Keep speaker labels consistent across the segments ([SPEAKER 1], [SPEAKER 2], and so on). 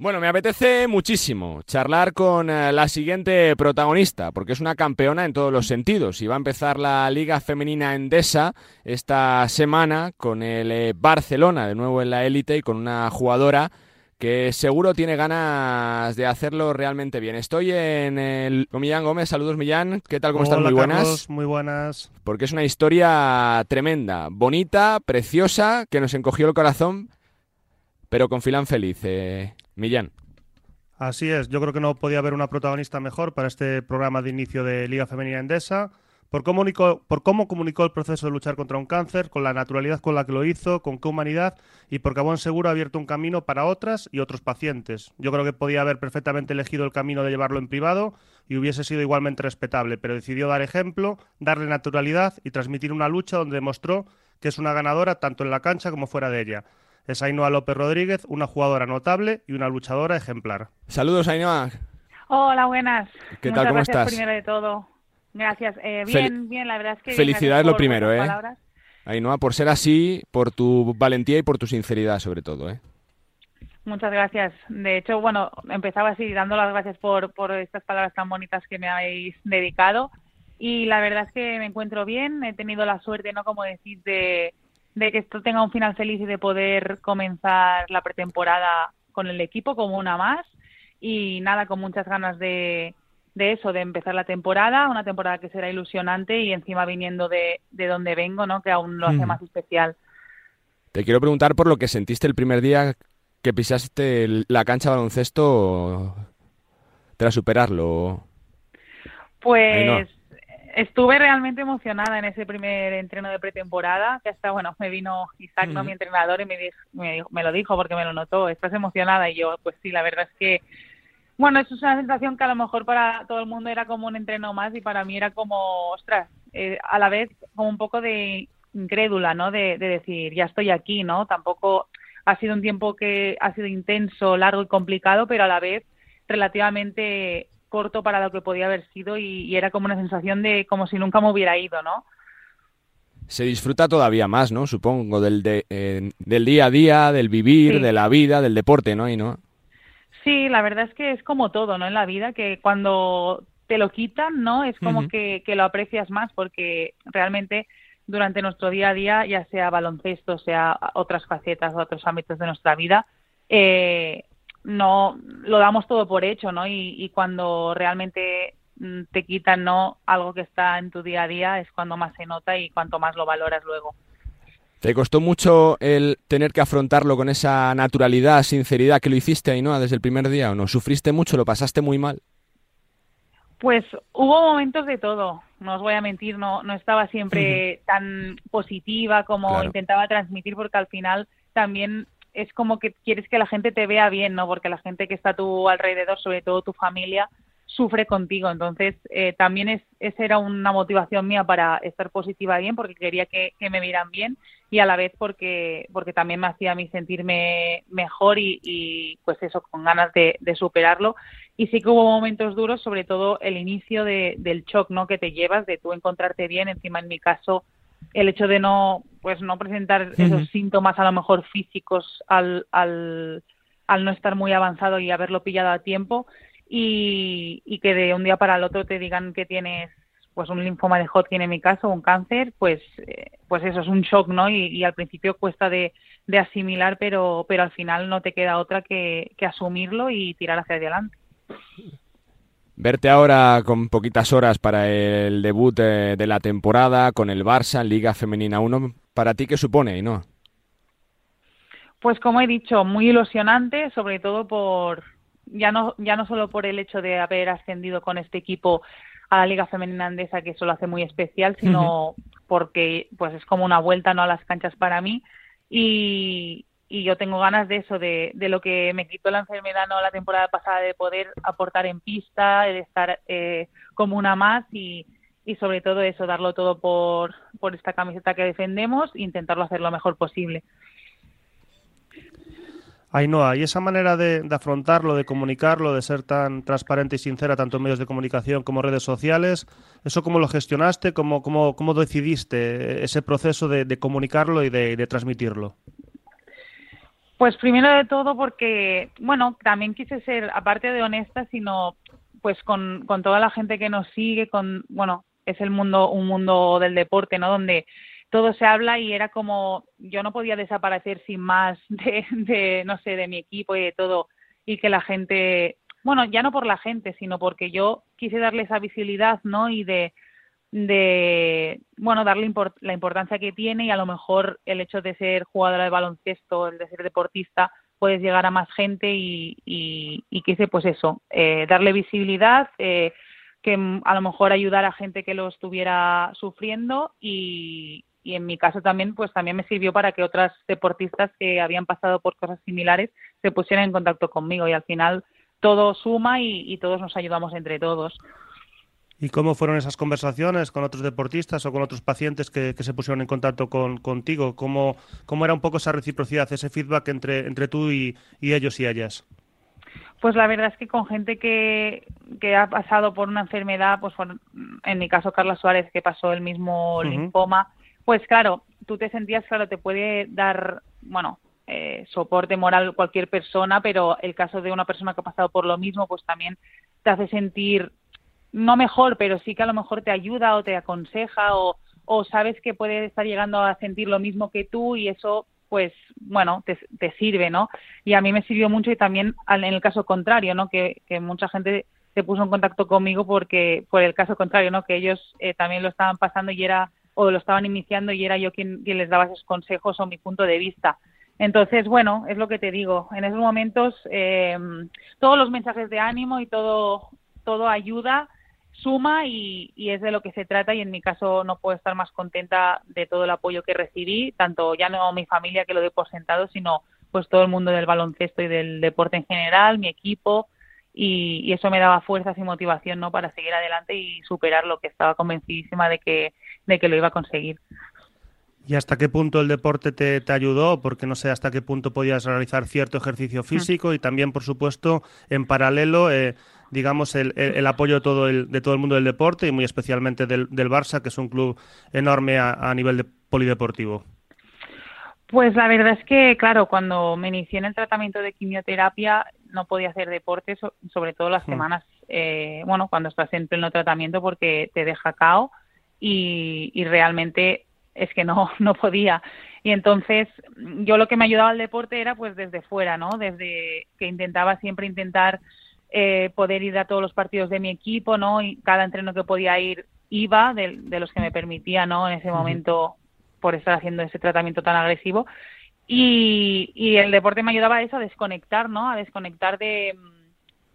[SPEAKER 1] Bueno, me apetece muchísimo charlar con eh, la siguiente protagonista, porque es una campeona en todos los sentidos y va a empezar la Liga Femenina Endesa esta semana con el eh, Barcelona de nuevo en la élite y con una jugadora que seguro tiene ganas de hacerlo realmente bien. Estoy en el con Millán Gómez. Saludos, Millán. ¿Qué tal? ¿Cómo estás? Muy buenas.
[SPEAKER 2] muy buenas.
[SPEAKER 1] Porque es una historia tremenda, bonita, preciosa, que nos encogió el corazón, pero con filán feliz. Eh, Millán.
[SPEAKER 2] Así es, yo creo que no podía haber una protagonista mejor para este programa de inicio de Liga Femenina Endesa. Por cómo, por cómo comunicó el proceso de luchar contra un cáncer, con la naturalidad con la que lo hizo, con qué humanidad y porque a buen seguro ha abierto un camino para otras y otros pacientes. Yo creo que podía haber perfectamente elegido el camino de llevarlo en privado y hubiese sido igualmente respetable, pero decidió dar ejemplo, darle naturalidad y transmitir una lucha donde demostró que es una ganadora tanto en la cancha como fuera de ella es Ainhoa López Rodríguez, una jugadora notable y una luchadora ejemplar.
[SPEAKER 1] Saludos, Ainhoa.
[SPEAKER 3] Hola, buenas.
[SPEAKER 1] ¿Qué tal? ¿Cómo estás?
[SPEAKER 3] primero de todo. Gracias. Eh, bien, bien, la verdad es que...
[SPEAKER 1] Felicidades lo primero, ¿eh? Ainhoa, por ser así, por tu valentía y por tu sinceridad, sobre todo, ¿eh?
[SPEAKER 3] Muchas gracias. De hecho, bueno, empezaba así dando las gracias por, por estas palabras tan bonitas que me habéis dedicado. Y la verdad es que me encuentro bien. He tenido la suerte, ¿no? Como decir, de, de que esto tenga un final feliz y de poder comenzar la pretemporada con el equipo como una más y nada, con muchas ganas de, de eso, de empezar la temporada, una temporada que será ilusionante y encima viniendo de, de donde vengo, ¿no? Que aún lo hace más especial.
[SPEAKER 1] Te quiero preguntar por lo que sentiste el primer día que pisaste la cancha de baloncesto tras superarlo.
[SPEAKER 3] Pues estuve realmente emocionada en ese primer entreno de pretemporada, que hasta, bueno, me vino Isaac, ¿no? mi entrenador, y me, me, me, lo dijo porque me lo notó, estás emocionada, y yo, pues sí, la verdad es que, bueno, eso es una sensación que a lo mejor para todo el mundo era como un entreno más, y para mí era como, ostras, eh, a la vez como un poco de incrédula, ¿no? De, de decir, ya estoy aquí, ¿no? Tampoco ha sido un tiempo que ha sido intenso, largo y complicado, pero a la vez relativamente corto para lo que podía haber sido y, era como una sensación de como si nunca me hubiera ido, ¿no?
[SPEAKER 1] Se disfruta todavía más, ¿no? Supongo, del, de, del día a día, del vivir, de la vida, del deporte, ¿no? Y no.
[SPEAKER 3] Sí, la verdad es que es como todo, ¿no? En la vida, que cuando te lo quitan, ¿no? Es como que, que lo aprecias más porque realmente durante nuestro día a día, ya sea baloncesto, sea otras facetas, otros ámbitos de nuestra vida, eh, no lo damos todo por hecho, ¿no? Y, cuando realmente mm, te quitan no algo que está en tu día a día es cuando más se nota y cuanto más lo valoras luego.
[SPEAKER 1] ¿Te costó mucho el tener que afrontarlo con esa naturalidad, sinceridad que lo hiciste, ahí, no desde el primer día o no? ¿Sufriste mucho? ¿Lo pasaste muy mal?
[SPEAKER 3] Pues hubo momentos de todo, no os voy a mentir, no, no estaba siempre tan positiva como intentaba transmitir porque al final también es como que quieres que la gente te vea bien, ¿no? Porque la gente que está a tu alrededor, sobre todo tu familia, sufre contigo. Entonces, eh, también es, esa era una motivación mía para estar positiva bien, porque quería que, me vieran bien y a la vez porque, porque también me hacía a mí sentirme mejor y, pues eso, con ganas de, superarlo. Y sí que hubo momentos duros, sobre todo el inicio del shock, ¿no? Que te llevas de tú encontrarte bien. Encima, en mi caso, el hecho de no pues no presentar esos síntomas a lo mejor físicos al, al, al no estar muy avanzado y haberlo pillado a tiempo y, y que de un día para el otro te digan que tienes pues un linfoma de Hodgkin en mi caso, un cáncer, pues eh, pues eso es un shock, ¿no? Y, y al principio cuesta de, de, asimilar, pero pero al final no te queda otra que, que asumirlo y tirar hacia adelante.
[SPEAKER 1] Verte ahora con poquitas horas para el debut de, la temporada con el Barça Liga Femenina 1, ¿para ti qué supone y no?
[SPEAKER 3] Pues como he dicho, muy ilusionante, sobre todo por ya no ya no solo por el hecho de haber ascendido con este equipo a la Liga Femenina Andesa, que eso lo hace muy especial, sino porque pues es como una vuelta no a las canchas para mí. Y, y yo tengo ganas de eso, de, de, lo que me quitó la enfermedad no la temporada pasada, de poder aportar en pista, de estar eh, como una más y, y sobre todo eso, darlo todo por, por esta camiseta que defendemos e intentarlo hacer lo mejor posible.
[SPEAKER 2] Ainhoa, y esa manera de, de, afrontarlo, de comunicarlo, de ser tan transparente y sincera, tanto en medios de comunicación como redes sociales, ¿eso cómo lo gestionaste? ¿Cómo, cómo, cómo decidiste ese proceso de, comunicarlo y de transmitirlo?
[SPEAKER 3] Pues primero de todo porque, bueno, también quise ser, aparte de honesta, sino pues con, con toda la gente que nos sigue, con, bueno, es el mundo, un mundo del deporte, ¿no? Donde todo se habla y era como, yo no podía desaparecer sin más de, de, no sé, de mi equipo y de todo, y que la gente, bueno, ya no por la gente, sino porque yo quise darle esa visibilidad, ¿no? Y de, de bueno darle la importancia que tiene y a lo mejor el hecho de ser jugadora de baloncesto el de ser deportista puedes llegar a más gente y, y, y quise pues eso eh, darle visibilidad eh, que a lo mejor ayudar a gente que lo estuviera sufriendo y, y en mi caso también pues también me sirvió para que otras deportistas que habían pasado por cosas similares se pusieran en contacto conmigo y al final todo suma y, y todos nos ayudamos entre todos.
[SPEAKER 2] ¿Y cómo fueron esas conversaciones con otros deportistas o con otros pacientes que, se pusieron en contacto con, contigo? ¿Cómo, ¿Cómo, era un poco esa reciprocidad, ese feedback entre, entre tú y, ellos y ellas?
[SPEAKER 3] Pues la verdad es que con gente que, que ha pasado por una enfermedad, pues en mi caso Carla Suárez, que pasó el mismo linfoma, pues claro, tú te sentías, claro, te puede dar, bueno, eh, soporte moral cualquier persona, pero el caso de una persona que ha pasado por lo mismo, pues también te hace sentir no mejor, pero sí que a lo mejor te ayuda o te aconseja o, o sabes que puede estar llegando a sentir lo mismo que tú y eso pues bueno, te, sirve, ¿no? Y a mí me sirvió mucho y también en el caso contrario, ¿no? Que, que mucha gente se puso en contacto conmigo porque por el caso contrario, ¿no? Que ellos eh, también lo estaban pasando y era o lo estaban iniciando y era yo quien, quien les daba esos consejos o mi punto de vista. Entonces, bueno, es lo que te digo. En esos momentos, eh, todos los mensajes de ánimo y todo, todo ayuda suma y, es de lo que se trata y en mi caso no puedo estar más contenta de todo el apoyo que recibí, tanto ya no mi familia que lo doy por sentado, sino pues todo el mundo del baloncesto y del deporte en general, mi equipo y, eso me daba fuerzas y motivación no para seguir adelante y superar lo que estaba convencidísima de que, de que lo iba a conseguir.
[SPEAKER 2] ¿Y hasta qué punto el deporte te, te, ayudó? Porque no sé hasta qué punto podías realizar cierto ejercicio físico y también, por supuesto, en paralelo, eh, digamos, el, el, apoyo de todo el, de todo el mundo del deporte y muy especialmente del, del Barça, que es un club enorme a, a nivel de polideportivo.
[SPEAKER 3] Pues la verdad es que, claro, cuando me inicié en el tratamiento de quimioterapia no podía hacer deporte, sobre todo las hmm. semanas, eh, bueno, cuando estás en pleno tratamiento porque te deja cao y, y realmente es que no, no podía. Y entonces yo lo que me ayudaba al deporte era pues desde fuera, ¿no? Desde que intentaba siempre intentar eh, poder ir a todos los partidos de mi equipo, ¿no? Y cada entreno que podía ir iba, de, los que me permitía, ¿no? En ese momento, por estar haciendo ese tratamiento tan agresivo. Y, y el deporte me ayudaba a eso, a desconectar, ¿no? A desconectar de,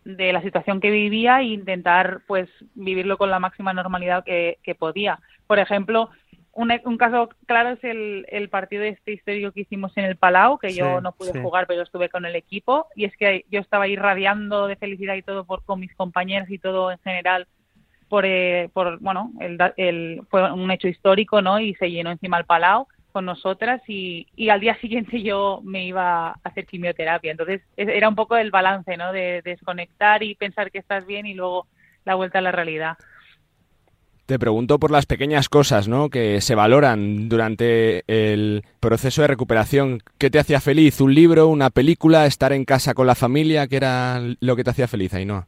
[SPEAKER 3] de la situación que vivía e intentar, pues, vivirlo con la máxima normalidad que, que podía. Por ejemplo, un, un, caso claro es el, el, partido este histórico que hicimos en el Palau, que yo no pude jugar, pero estuve con el equipo, y es que yo estaba irradiando de felicidad y todo por con mis compañeros y todo en general por, eh, por bueno, el, el, fue un hecho histórico, ¿no? Y se llenó encima el Palau con nosotras y, y al día siguiente yo me iba a hacer quimioterapia. Entonces era un poco el balance, ¿no? De, de desconectar y pensar que estás bien y luego la vuelta a la realidad.
[SPEAKER 1] Te pregunto por las pequeñas cosas ¿no? que se valoran durante el proceso de recuperación. ¿Qué te hacía feliz? ¿Un libro, una película, estar en casa con la familia? ¿Qué era lo que te hacía feliz, Ainhoa?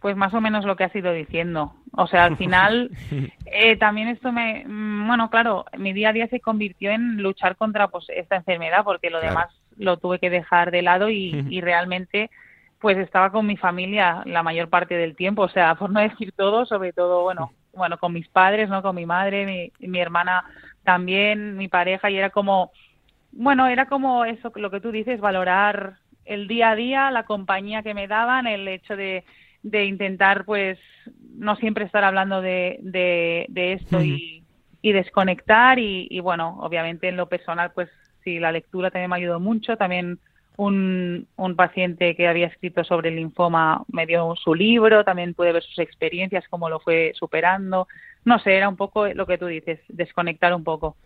[SPEAKER 3] Pues más o menos lo que has ido diciendo. O sea, al final, eh, también esto me. Mm, bueno, claro, mi día a día se convirtió en luchar contra pues esta enfermedad, porque lo demás lo tuve que dejar de lado y, y realmente pues estaba con mi familia la mayor parte del tiempo, o sea, por no decir todo, sobre todo, bueno, bueno, con mis padres, ¿no? Con mi madre, mi, mi hermana también, mi pareja, y era como, bueno, era como eso, lo que tú dices, valorar el día a día, la compañía que me daban, el hecho de, de intentar, pues, no siempre estar hablando de, de, de esto y, y, desconectar, y, y bueno, obviamente en lo personal, pues, sí, la lectura también me ayudó mucho, también un, un, paciente que había escrito sobre el linfoma me dio su libro, también pude ver sus experiencias, cómo lo fue superando. No sé, era un poco lo que tú dices, desconectar un poco.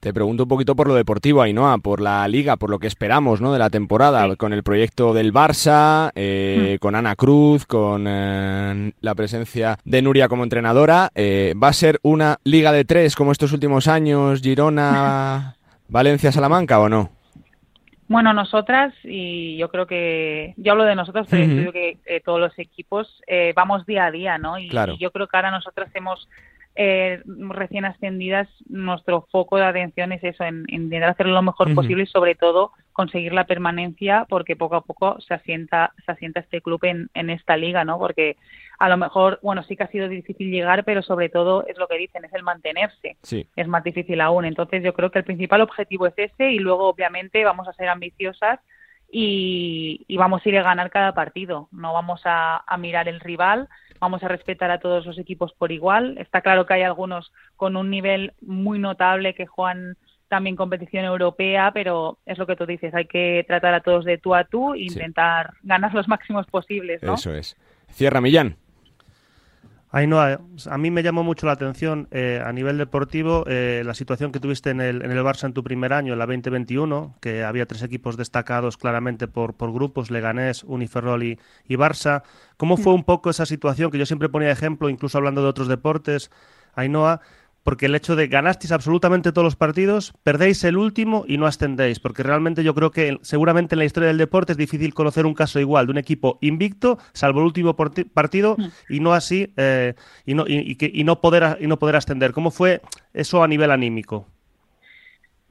[SPEAKER 1] Te pregunto un poquito por lo deportivo, Ainhoa, por la liga, por lo que esperamos ¿no? de la temporada, con el proyecto del Barça, eh, hmm. con Ana Cruz, con eh, la presencia de Nuria como entrenadora. Eh, ¿Va a ser una liga de tres como estos últimos años, Girona, Valencia, Salamanca o no?
[SPEAKER 3] Bueno, nosotras, y yo creo que, yo hablo de nosotros, pero creo que eh, todos los equipos eh, vamos día a día, ¿no? Y, yo creo que ahora nosotras hemos, eh, recién ascendidas, nuestro foco de atención es eso, en, intentar hacerlo lo mejor posible y sobre todo conseguir la permanencia, porque poco a poco se asienta, se asienta este club en, en esta liga, ¿no? Porque a lo mejor, bueno, sí que ha sido difícil llegar, pero sobre todo es lo que dicen, es el mantenerse.
[SPEAKER 1] Sí.
[SPEAKER 3] Es más difícil aún. Entonces yo creo que el principal objetivo es ese y luego obviamente vamos a ser ambiciosas y, vamos a ir a ganar cada partido. No vamos a, mirar el rival, vamos a respetar a todos los equipos por igual. Está claro que hay algunos con un nivel muy notable que juegan también competición europea, pero es lo que tú dices, hay que tratar a todos de tú a tú e intentar ganar los máximos posibles. ¿no?
[SPEAKER 1] Eso es. Cierra Millán.
[SPEAKER 2] Ainhoa, a mí me llamó mucho la atención eh, a nivel deportivo eh, la situación que tuviste en el, en el Barça en tu primer año, en la 2021, que había tres equipos destacados claramente por, por grupos, Leganés, Uniferrol y, y Barça. ¿Cómo fue un poco esa situación que yo siempre ponía ejemplo, incluso hablando de otros deportes, Ainhoa, porque el hecho de ganasteis absolutamente todos los partidos, perdéis el último y no ascendéis, porque realmente yo creo que seguramente en la historia del deporte es difícil conocer un caso igual de un equipo invicto, salvo el último partido, mm. y no así, eh, y, no, y, no poder, y no poder ascender. ¿Cómo fue eso a nivel anímico?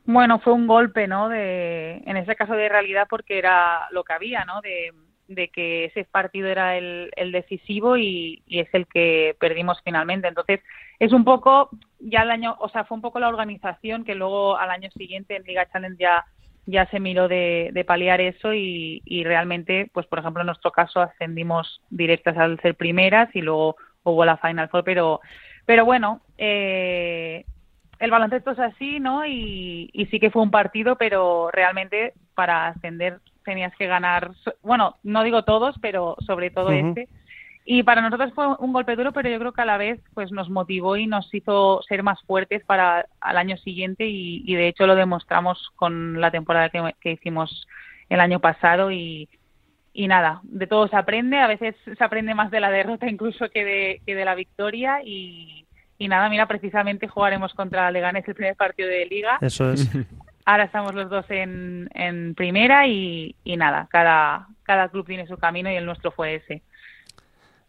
[SPEAKER 3] Bueno, fue un golpe, ¿no? De, en ese caso de realidad porque era lo que había, ¿no? De, de que ese partido era el, decisivo y, es el que perdimos finalmente. Entonces, es un poco, ya el año, o sea, fue un poco la organización que luego al año siguiente en Liga Challenge ya, ya se miró de, paliar eso y, realmente, pues por ejemplo, en nuestro caso ascendimos directas al ser primeras y luego hubo la Final Four, pero, pero bueno, eh, el baloncesto es así, ¿no? Y, y sí que fue un partido, pero realmente para ascender tenías que ganar, bueno, no digo todos, pero sobre todo este. Y para nosotros fue un golpe duro, pero yo creo que a la vez pues nos motivó y nos hizo ser más fuertes para el año siguiente y, de hecho lo demostramos con la temporada que, hicimos el año pasado y, y nada, de todo se aprende, a veces se aprende más de la derrota incluso que de, que de la victoria y, y nada, mira, precisamente jugaremos contra Leganés el primer partido de liga.
[SPEAKER 2] Eso es.
[SPEAKER 3] Ahora estamos los dos en, primera y, nada, cada, cada club tiene su camino y el nuestro fue ese.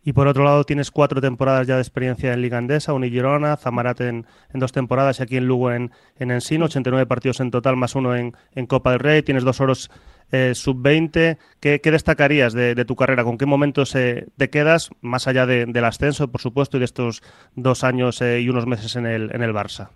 [SPEAKER 2] Y por otro lado tienes cuatro temporadas ya de experiencia en Liga Andesa, Unigirona, Zamarat en, en, dos temporadas y aquí en Lugo en, en Ensino, 89 partidos en total más uno en, Copa del Rey, tienes dos oros eh, sub-20. ¿Qué, destacarías de, tu carrera? ¿Con qué momentos eh, te quedas, más allá del ascenso, por supuesto, y de estos dos años eh, y unos meses en el, en el Barça?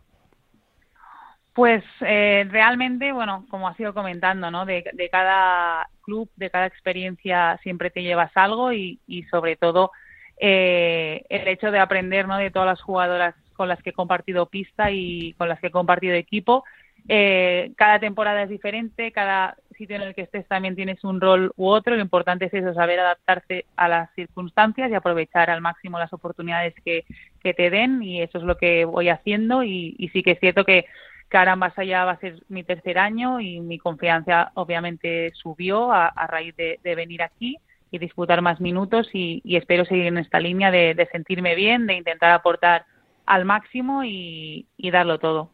[SPEAKER 3] Pues eh, realmente, bueno, como has ido comentando, ¿no? De, cada club, de cada experiencia siempre te llevas algo y, sobre todo eh, el hecho de aprender, ¿no? De todas las jugadoras con las que he compartido pista y con las que he compartido equipo. Eh, cada temporada es diferente, cada sitio en el que estés también tienes un rol u otro. Lo importante es eso, saber adaptarse a las circunstancias y aprovechar al máximo las oportunidades que, que te den y eso es lo que voy haciendo y, y sí que es cierto que Caramba, ya va a ser mi tercer año y mi confianza obviamente subió a, raíz de, venir aquí y disputar más minutos y, espero seguir en esta línea de, sentirme bien, de intentar aportar al máximo y, darlo todo.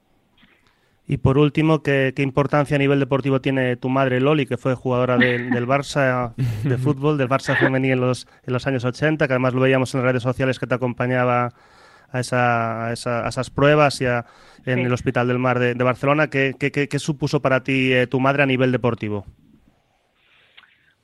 [SPEAKER 2] Y por último, ¿qué, importancia a nivel deportivo tiene tu madre Loli, que fue jugadora del Barça de fútbol, del Barça femenil en los, en los años 80, que además lo veíamos en las redes sociales que te acompañaba a, esa, a, esas pruebas y en el Hospital del Mar de, Barcelona. ¿Qué, qué, supuso para ti eh, tu madre a nivel deportivo?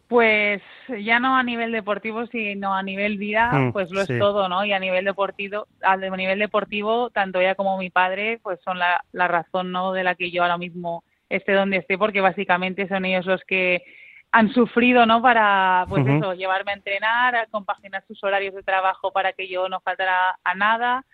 [SPEAKER 3] Pues ya no a nivel deportivo, sino a nivel vida, mm, pues lo es todo, ¿no? Y a nivel deportivo, a nivel deportivo, tanto ella como mi padre, pues son la, la razón, ¿no? De la que yo ahora mismo esté donde esté, porque básicamente son ellos los que han sufrido, ¿no? Para, pues eso, llevarme a entrenar, a compaginar sus horarios de trabajo para que yo no faltara a nada.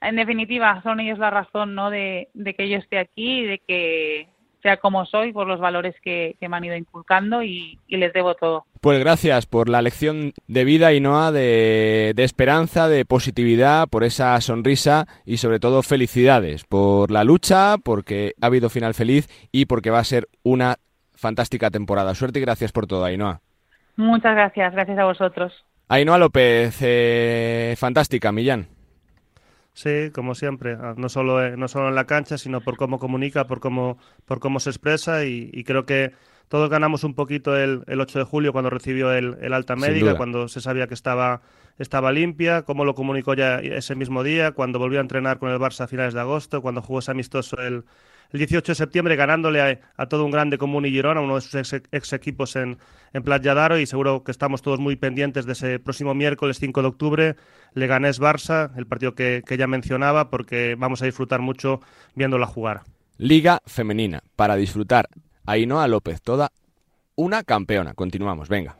[SPEAKER 3] En definitiva, son ellos la razón, ¿no? De, que yo esté aquí y de que sea como soy por los valores que, me han ido inculcando y, les debo todo.
[SPEAKER 1] Pues gracias por la lección de vida, Inoa, de, de esperanza, de positividad, por esa sonrisa y sobre todo felicidades por la lucha, porque ha habido final feliz y porque va a ser una fantástica temporada. Suerte y gracias por todo, Ainhoa.
[SPEAKER 3] Muchas gracias, gracias a vosotros.
[SPEAKER 1] Ainhoa López, eh, fantástica, Millán.
[SPEAKER 2] Sí, como siempre, ah, no solo, no solo en la cancha, sino por cómo comunica, por cómo, por cómo se expresa y, creo que todos ganamos un poquito el, el 8 de julio cuando recibió el, el alta médica, cuando se sabía que estaba, estaba limpia, cómo lo comunicó ya ese mismo día, cuando volvió a entrenar con el Barça a finales de agosto, cuando jugó ese amistoso el, el 18 de septiembre ganándole a, todo un grande como Uni Girona, uno de sus ex, equipos en, en Playa Daro y seguro que estamos todos muy pendientes de ese próximo miércoles 5 de octubre, Leganés Barça, el partido que, que ya mencionaba, porque vamos a disfrutar mucho viéndola jugar.
[SPEAKER 1] Liga femenina, para disfrutar. Ainhoa López, toda una campeona. Continuamos, venga.